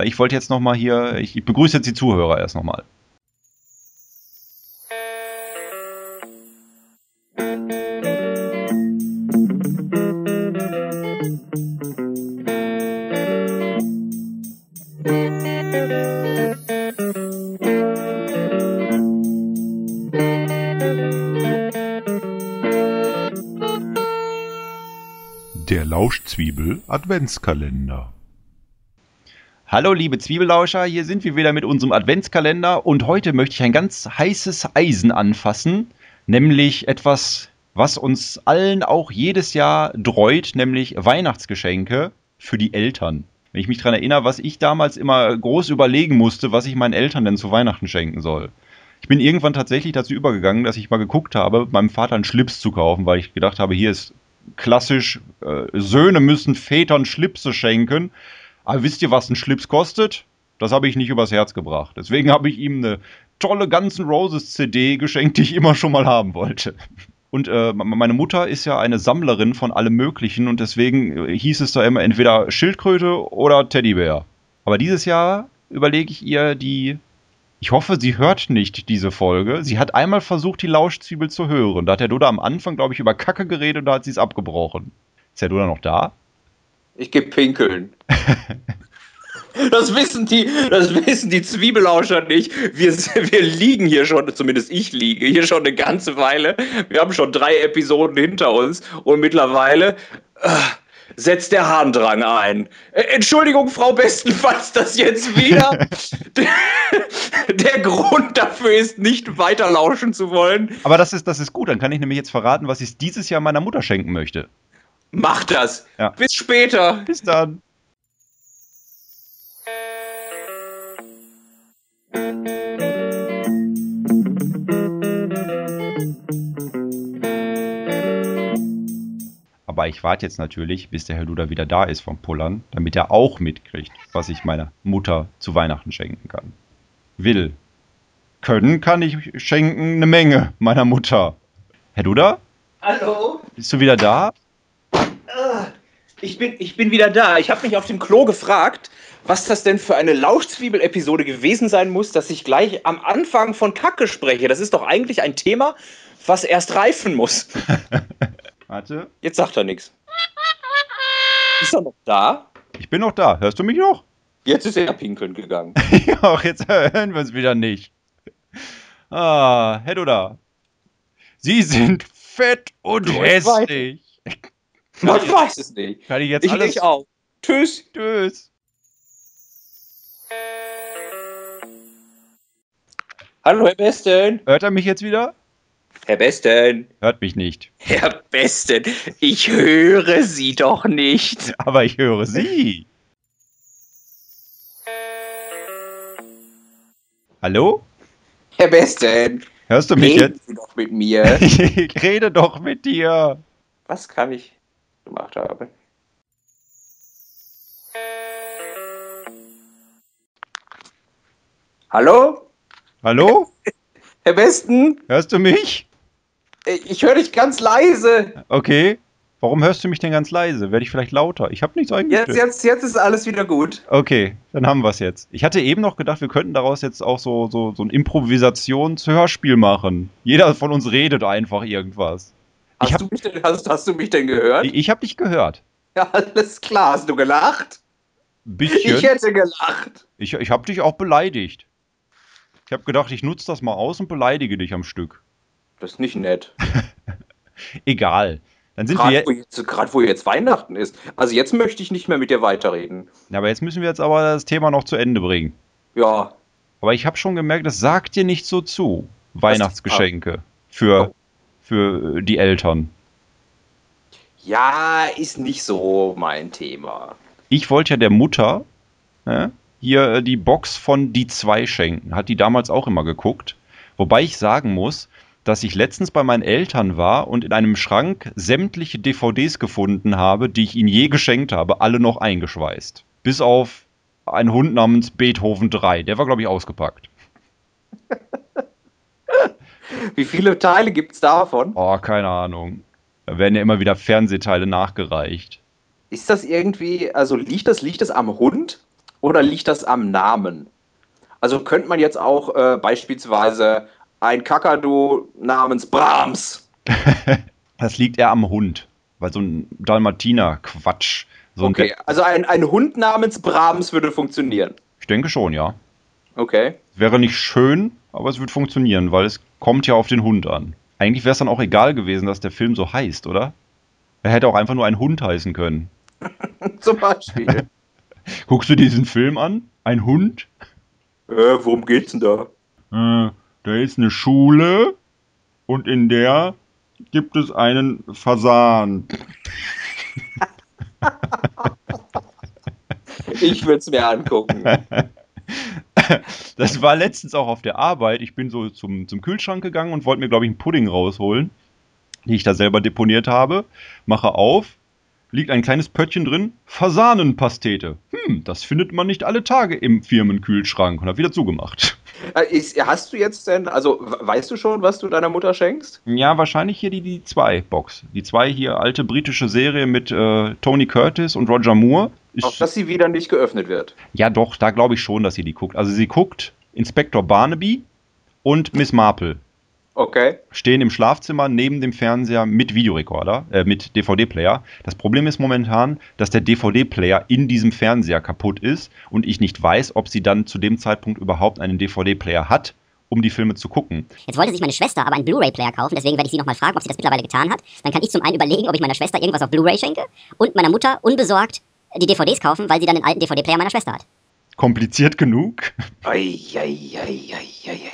weil ich wollte jetzt nochmal hier, ich begrüße jetzt die Zuhörer erst nochmal. Der Lauschzwiebel Adventskalender. Hallo liebe Zwiebellauscher, hier sind wir wieder mit unserem Adventskalender und heute möchte ich ein ganz heißes Eisen anfassen, nämlich etwas, was uns allen auch jedes Jahr dreut, nämlich Weihnachtsgeschenke für die Eltern. Wenn ich mich daran erinnere, was ich damals immer groß überlegen musste, was ich meinen Eltern denn zu Weihnachten schenken soll. Ich bin irgendwann tatsächlich dazu übergegangen, dass ich mal geguckt habe, meinem Vater einen Schlips zu kaufen, weil ich gedacht habe, hier ist klassisch, äh, Söhne müssen Vätern Schlipse schenken. Aber wisst ihr, was ein Schlips kostet? Das habe ich nicht übers Herz gebracht. Deswegen habe ich ihm eine tolle Guns N' Roses CD geschenkt, die ich immer schon mal haben wollte. Und äh, meine Mutter ist ja eine Sammlerin von allem Möglichen und deswegen äh, hieß es da immer entweder Schildkröte oder Teddybär. Aber dieses Jahr überlege ich ihr die. Ich hoffe, sie hört nicht diese Folge. Sie hat einmal versucht, die Lauschzwiebel zu hören. Da hat der Duda am Anfang, glaube ich, über Kacke geredet und da hat sie es abgebrochen. Ist der Duda noch da? Ich geh pinkeln. Das wissen die, das wissen die Zwiebelauscher nicht. Wir, wir liegen hier schon, zumindest ich liege hier schon eine ganze Weile. Wir haben schon drei Episoden hinter uns und mittlerweile äh, setzt der Harndrang ein. Äh, Entschuldigung, Frau Bestenfalls, das jetzt wieder der, der Grund dafür ist, nicht weiter lauschen zu wollen. Aber das ist, das ist gut, dann kann ich nämlich jetzt verraten, was ich dieses Jahr meiner Mutter schenken möchte. Mach das. Ja. Bis später. Bis dann. Aber ich warte jetzt natürlich, bis der Herr Luder wieder da ist vom Pullern, damit er auch mitkriegt, was ich meiner Mutter zu Weihnachten schenken kann. Will. Können kann ich schenken eine Menge meiner Mutter. Herr Duda, Hallo? bist du wieder da? Ich bin, ich bin wieder da. Ich habe mich auf dem Klo gefragt, was das denn für eine Lauschzwiebel-Episode gewesen sein muss, dass ich gleich am Anfang von Kacke spreche. Das ist doch eigentlich ein Thema, was erst reifen muss. Warte. Jetzt sagt er nichts. Ist er noch da? Ich bin noch da. Hörst du mich noch? Jetzt ist er pinkeln gegangen. Ach, jetzt hören wir es wieder nicht. Ah, Herr Duda. Sie sind fett und Du, ich hässlich. Ich weiß es nicht. Kann ich jetzt Ich alles... leg auf. Tschüss. Tschüss. Hallo, Herr Besten. Hört er mich jetzt wieder? Herr Besten. Hört mich nicht. Herr Besten, ich höre Sie doch nicht. Aber ich höre Sie. Hallo? Herr Besten, Hörst du mich reden jetzt? Sie doch mit mir. Ich rede doch mit dir. Was kann ich gemacht haben? Hallo? Hallo? Herr Besten, Hörst du mich? äh, ich höre dich ganz leise. Okay. Warum hörst du mich denn ganz leise? Werde ich vielleicht lauter? Ich habe nichts Jetzt, eingestellt. jetzt, jetzt ist alles wieder gut. Okay, dann haben wir es jetzt. Ich hatte eben noch gedacht, wir könnten daraus jetzt auch so, so, so ein Improvisations-Hörspiel machen. Jeder von uns redet einfach irgendwas. Hast, hab- du, mich denn, hast, hast du mich denn gehört? Ich, ich habe dich gehört. Ja, alles klar. Hast du gelacht? Bisschen. Ich hätte gelacht. Ich, ich habe dich auch beleidigt. Ich habe gedacht, ich nutze das mal aus und beleidige dich am Stück. Das ist nicht nett. Egal. Dann sind Gerade wir. wo, jetzt- gerade wo jetzt Weihnachten ist. Also jetzt möchte ich nicht mehr mit dir weiterreden. Ja, aber jetzt müssen wir jetzt aber das Thema noch zu Ende bringen. Ja, Aber ich habe schon gemerkt, das sagt dir nicht so zu. Weihnachtsgeschenke für. Für die Eltern. ja, ist nicht so mein Thema. Ich wollte ja der Mutter ne, hier äh, die Box von Die zwei schenken. Hat die damals auch immer geguckt. Wobei ich sagen muss, dass ich letztens bei meinen Eltern war und in einem Schrank sämtliche DVDs gefunden habe, die ich ihnen je geschenkt habe, alle noch eingeschweißt. Bis auf einen Hund namens Beethoven 3. Der war, glaube ich, ausgepackt. Wie viele Teile gibt es davon? Oh, keine Ahnung. Da werden ja immer wieder Fernsehteile nachgereicht. Ist das irgendwie, also liegt das, liegt das am Hund? oder liegt das am Namen? Also könnte man jetzt auch äh, beispielsweise ein Kakadu namens Brahms. das liegt eher am Hund, weil so ein Dalmatiner-Quatsch. So okay, also ein, ein Hund namens Brahms würde funktionieren. Ich denke schon, ja. Okay. Wäre nicht schön, aber es würde funktionieren, weil es kommt ja auf den Hund an. Eigentlich wäre es dann auch egal gewesen, dass der Film so heißt, oder? Er hätte auch einfach nur ein Hund heißen können. Zum Beispiel. Guckst du diesen Film an? Ein Hund? Äh, worum geht's denn da? Äh, da ist eine Schule und in der gibt es einen Fasan. ich würde es mir angucken. Das war letztens auch auf der Arbeit. Ich bin so zum, zum Kühlschrank gegangen und wollte mir, glaube ich, einen Pudding rausholen, den ich da selber deponiert habe. Mache auf, liegt ein kleines Pöttchen drin, Fasanenpastete. Hm, das findet man nicht alle Tage im Firmenkühlschrank und habe wieder zugemacht. Äh, hast du jetzt denn, also weißt du schon, was du deiner Mutter schenkst? Ja, wahrscheinlich hier die, die zwei Box. Die zwei hier alte britische Serie mit äh, Tony Curtis und Roger Moore. Ich, Auch dass sie wieder nicht geöffnet wird. Ja, doch, da glaube ich schon, dass sie die guckt. Also sie guckt Inspektor Barnaby und Miss Marple. Okay. Stehen im Schlafzimmer neben dem Fernseher mit Videorekorder, äh, mit DVD-Player. Das Problem ist momentan, dass der DVD-Player in diesem Fernseher kaputt ist und ich nicht weiß, ob sie dann zu dem Zeitpunkt überhaupt einen DVD-Player hat, um die Filme zu gucken. Jetzt wollte sich meine Schwester aber einen Blu-ray-Player kaufen, deswegen werde ich sie nochmal fragen, ob sie das mittlerweile getan hat. Dann kann ich zum einen überlegen, ob ich meiner Schwester irgendwas auf Blu-ray schenke und meiner Mutter unbesorgt die DVDs kaufen, weil sie dann den alten DVD-Player meiner Schwester hat. Kompliziert genug? Ei, ei, ei, ei, ei, ei.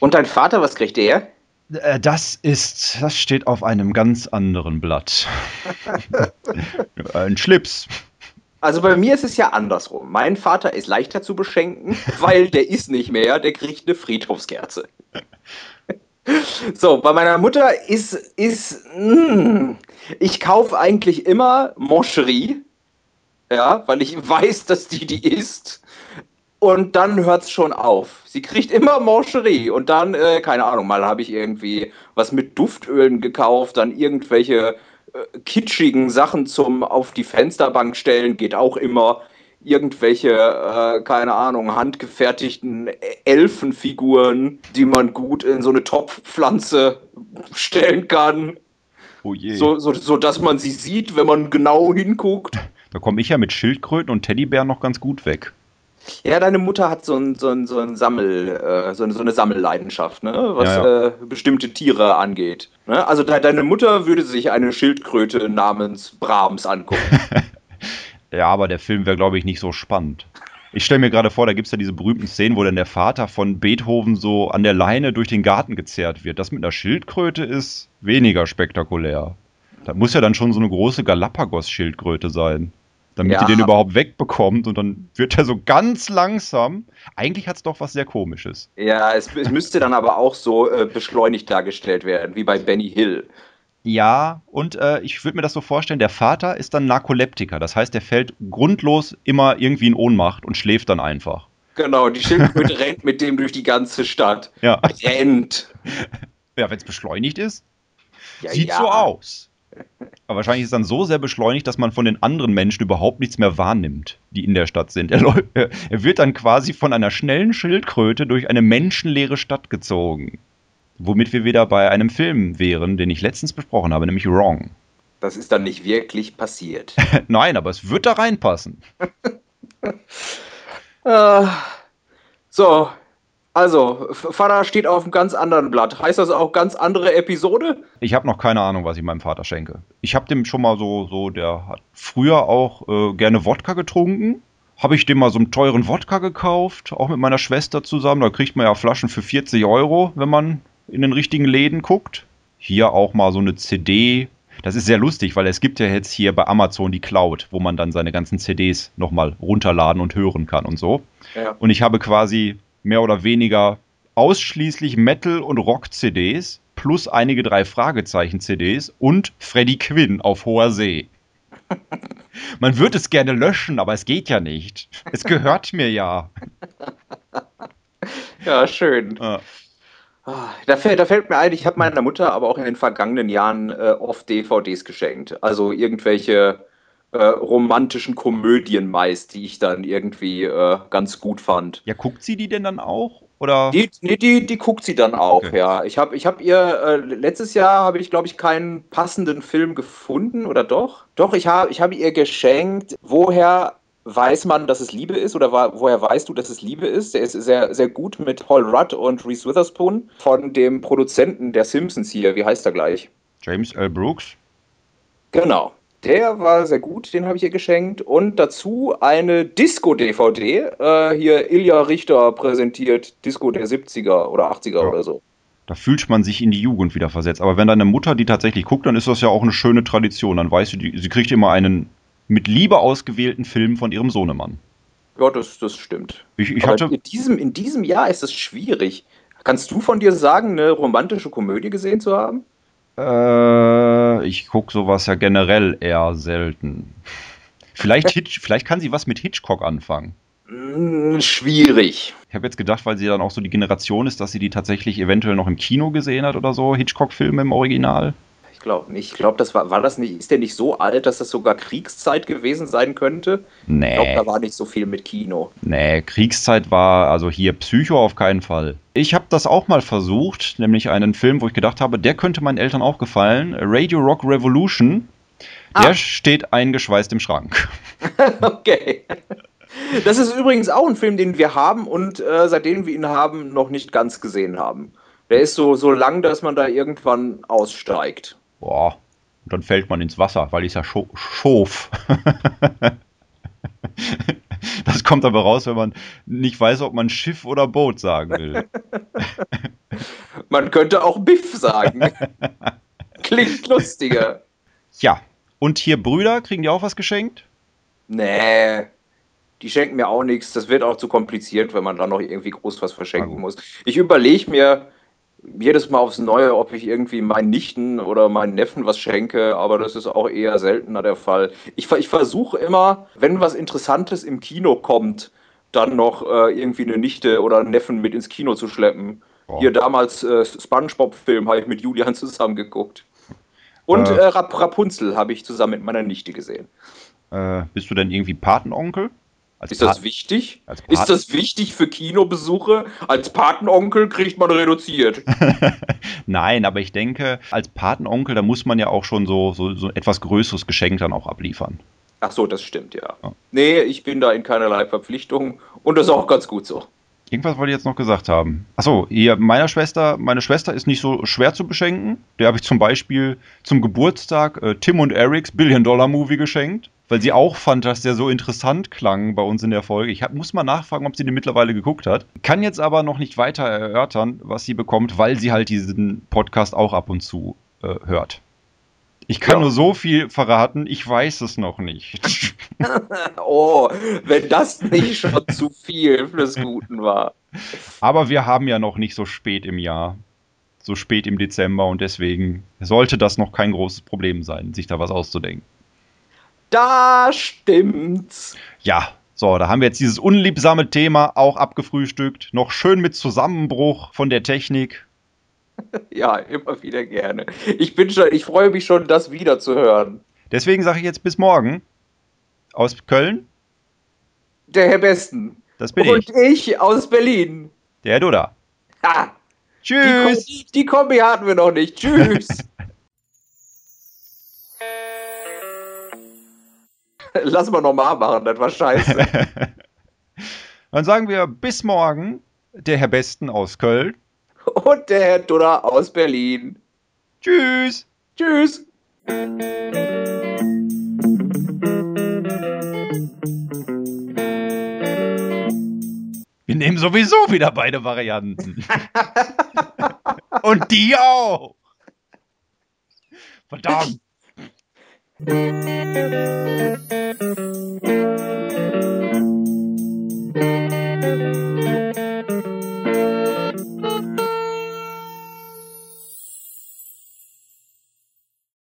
Und dein Vater, was kriegt der? Äh, das ist, das steht auf einem ganz anderen Blatt. Ein Schlips. Also bei mir ist es ja andersrum. Mein Vater ist leichter zu beschenken, weil der ist nicht mehr, der kriegt eine Friedhofskerze. So, bei meiner Mutter ist, ist mh, hm, ich kaufe eigentlich immer Moncherie, ja, weil ich weiß, dass die die ist und dann hört es schon auf. Sie kriegt immer Mancherie und dann, äh, keine Ahnung, mal habe ich irgendwie was mit Duftölen gekauft, dann irgendwelche äh, kitschigen Sachen zum auf die Fensterbank stellen, geht auch immer. Irgendwelche, äh, keine Ahnung, handgefertigten Elfenfiguren, die man gut in so eine Topfpflanze stellen kann. Oh je. So, so, so dass man sie sieht, wenn man genau hinguckt. Da komme ich ja mit Schildkröten und Teddybären noch ganz gut weg. Ja, deine Mutter hat so, ein, so, ein, so, ein Sammel, äh, so, eine, so eine Sammelleidenschaft, ne? was ja, ja. Äh, bestimmte Tiere angeht. Ne? Also de deine Mutter würde sich eine Schildkröte namens Brahms angucken. ja, aber der Film wäre, glaube ich, nicht so spannend. Ich stelle mir gerade vor, da gibt es ja diese berühmten Szenen, wo dann der Vater von Beethoven so an der Leine durch den Garten gezerrt wird. Das mit einer Schildkröte ist weniger spektakulär. Da muss ja dann schon so eine große Galapagos-Schildkröte sein damit ja. ihr den überhaupt wegbekommt und dann wird er so ganz langsam. Eigentlich hat es doch was sehr Komisches. Ja, es, es müsste dann aber auch so äh, beschleunigt dargestellt werden, wie bei Benny Hill. Ja, und äh, ich würde mir das so vorstellen, der Vater ist dann Narkoleptiker. Das heißt, er fällt grundlos immer irgendwie in Ohnmacht und schläft dann einfach. Genau, die Schildkröte rennt mit dem durch die ganze Stadt. Ja. Rennt. Ja, wenn es beschleunigt ist. Ja, Sieht ja. so aus. Aber wahrscheinlich ist es dann so sehr beschleunigt, dass man von den anderen Menschen überhaupt nichts mehr wahrnimmt, die in der Stadt sind. Er, er wird dann quasi von einer schnellen Schildkröte durch eine menschenleere Stadt gezogen. Womit wir wieder bei einem Film wären, den ich letztens besprochen habe, nämlich Wrong. Das ist dann nicht wirklich passiert. Nein, aber es wird da reinpassen. uh, so, also, Vater steht auf einem ganz anderen Blatt. Heißt das auch ganz andere Episode? Ich habe noch keine Ahnung, was ich meinem Vater schenke. Ich habe dem schon mal so, so, der hat früher auch äh, gerne Wodka getrunken. Habe ich dem mal so einen teuren Wodka gekauft, auch mit meiner Schwester zusammen. Da kriegt man ja Flaschen für 40 Euro, wenn man in den richtigen Läden guckt. Hier auch mal so eine CD. Das ist sehr lustig, weil es gibt ja jetzt hier bei Amazon die Cloud, wo man dann seine ganzen CDs nochmal runterladen und hören kann und so. Ja. Und ich habe quasi mehr oder weniger ausschließlich Metal- und Rock-CDs plus einige drei Fragezeichen-CDs und Freddy Quinn auf hoher See. Man würde es gerne löschen, aber es geht ja nicht. Es gehört mir ja. Ja, schön. Ja. Ah, da, fällt, da fällt mir ein, ich habe meiner Mutter aber auch in den vergangenen Jahren äh, oft DVDs geschenkt. Also irgendwelche äh, romantischen Komödien meist, die ich dann irgendwie äh, ganz gut fand. Ja, guckt sie die denn dann auch? Oder? Die, nee, die, die guckt sie dann auch, Okay. ja. Ich habe ich hab ihr, äh, letztes Jahr habe ich, glaube ich, keinen passenden Film gefunden, oder doch? Doch, ich, hab, ich habe ihr geschenkt, woher weiß man, dass es Liebe ist, oder woher weißt du, dass es Liebe ist? Der ist sehr, sehr gut mit Paul Rudd und Reese Witherspoon von dem Produzenten der Simpsons hier. Wie heißt er gleich? James L. Brooks? Genau. Der war sehr gut, den habe ich ihr geschenkt. Und dazu eine Disco-DVD. Äh, hier Ilja Richter präsentiert Disco der 70er oder 80er Ja. oder so. Da fühlt man sich in die Jugend wieder versetzt. Aber wenn deine Mutter die tatsächlich guckt, dann ist das ja auch eine schöne Tradition. Dann weißt du, die, sie kriegt immer einen mit Liebe ausgewählten Film von ihrem Sohnemann. Ja, das, das stimmt. Ich, ich hatte, in, diesem, in diesem Jahr ist es schwierig. Kannst du von dir sagen, eine romantische Komödie gesehen zu haben? äh, ich gucke sowas ja generell eher selten. Vielleicht, Hitch, vielleicht kann sie was mit Hitchcock anfangen. Hm, schwierig. Ich habe jetzt gedacht, weil sie dann auch so die Generation ist, dass sie die tatsächlich eventuell noch im Kino gesehen hat oder so, Hitchcock-Filme im Original. Ich glaube nicht. Ich glaube, das war, war das nicht, ist der nicht so alt, dass das sogar Kriegszeit gewesen sein könnte? Ich glaube, Nee, da war nicht so viel mit Kino. nee, Kriegszeit war also hier Psycho auf keinen Fall. Ich habe das auch mal versucht, nämlich einen Film, wo ich gedacht habe, der könnte meinen Eltern auch gefallen. Radio Rock Revolution. Der Ah. steht eingeschweißt im Schrank. Okay. Das ist übrigens auch ein Film, den wir haben und äh, seitdem wir ihn haben, noch nicht ganz gesehen haben. Der ist so, so lang, dass man da irgendwann aussteigt. Boah, und dann fällt man ins Wasser, weil ich ja scho schof. Das kommt aber raus, wenn man nicht weiß, ob man Schiff oder Boot sagen will. Man könnte auch Biff sagen. Klingt lustiger. Ja, und hier Brüder, kriegen die auch was geschenkt? Nee, die schenken mir auch nichts. Das wird auch zu kompliziert, wenn man dann noch irgendwie groß was verschenken muss. Ich überlege mir jedes Mal aufs Neue, ob ich irgendwie meinen Nichten oder meinen Neffen was schenke, aber das ist auch eher seltener der Fall. Ich, ich versuche immer, wenn was Interessantes im Kino kommt, dann noch äh, irgendwie eine Nichte oder einen Neffen mit ins Kino zu schleppen. Boah. Hier damals äh, SpongeBob-Film habe ich mit Julian zusammen geguckt. Und Äh. äh, Rap Rapunzel habe ich zusammen mit meiner Nichte gesehen. Äh, bist du denn irgendwie Patenonkel? Ist das wichtig? Ist das wichtig für Kinobesuche? Als Patenonkel kriegt man reduziert. Nein, aber ich denke, als Patenonkel, da muss man ja auch schon so, so, so etwas größeres Geschenk dann auch abliefern. Ach so, das stimmt, ja. Ja. Nee, ich bin da in keinerlei Verpflichtung und das ist auch ganz gut so. Irgendwas wollte ich jetzt noch gesagt haben. Achso, hier, meiner Schwester, meine Schwester ist nicht so schwer zu beschenken. Der habe ich zum Beispiel zum Geburtstag äh, Tim und Erics Billion-Dollar-Movie geschenkt, weil sie auch fand, dass der so interessant klang bei uns in der Folge. Ich hab, muss mal nachfragen, ob sie den mittlerweile geguckt hat. Kann jetzt aber noch nicht weiter erörtern, was sie bekommt, weil sie halt diesen Podcast auch ab und zu äh, hört. Ich kann Ja. nur so viel verraten, ich weiß es noch nicht. Oh, wenn das nicht schon zu viel fürs Guten war. Aber wir haben ja noch nicht so spät im Jahr. So spät im Dezember und deswegen sollte das noch kein großes Problem sein, sich da was auszudenken. Da stimmt's. Ja, so, da haben wir jetzt dieses unliebsame Thema auch abgefrühstückt. Noch schön mit Zusammenbruch von der Technik. Ja, immer wieder gerne. Ich bin schon, ich freue mich schon, das wieder zu hören. Deswegen sage ich jetzt bis morgen. Aus Köln, Der Herr Besten. das bin und ich. ich aus Berlin. Der Duda. Ha, die, Tschüss. Ko- die Kombi hatten wir noch nicht. Tschüss. Lass mal nochmal machen, das war scheiße. Dann sagen wir bis morgen. Der Herr Besten aus Köln. Und der Herr Dudder aus Berlin. Tschüss. Tschüss. Wir nehmen sowieso wieder beide Varianten. Und die auch. Verdammt. Thank you.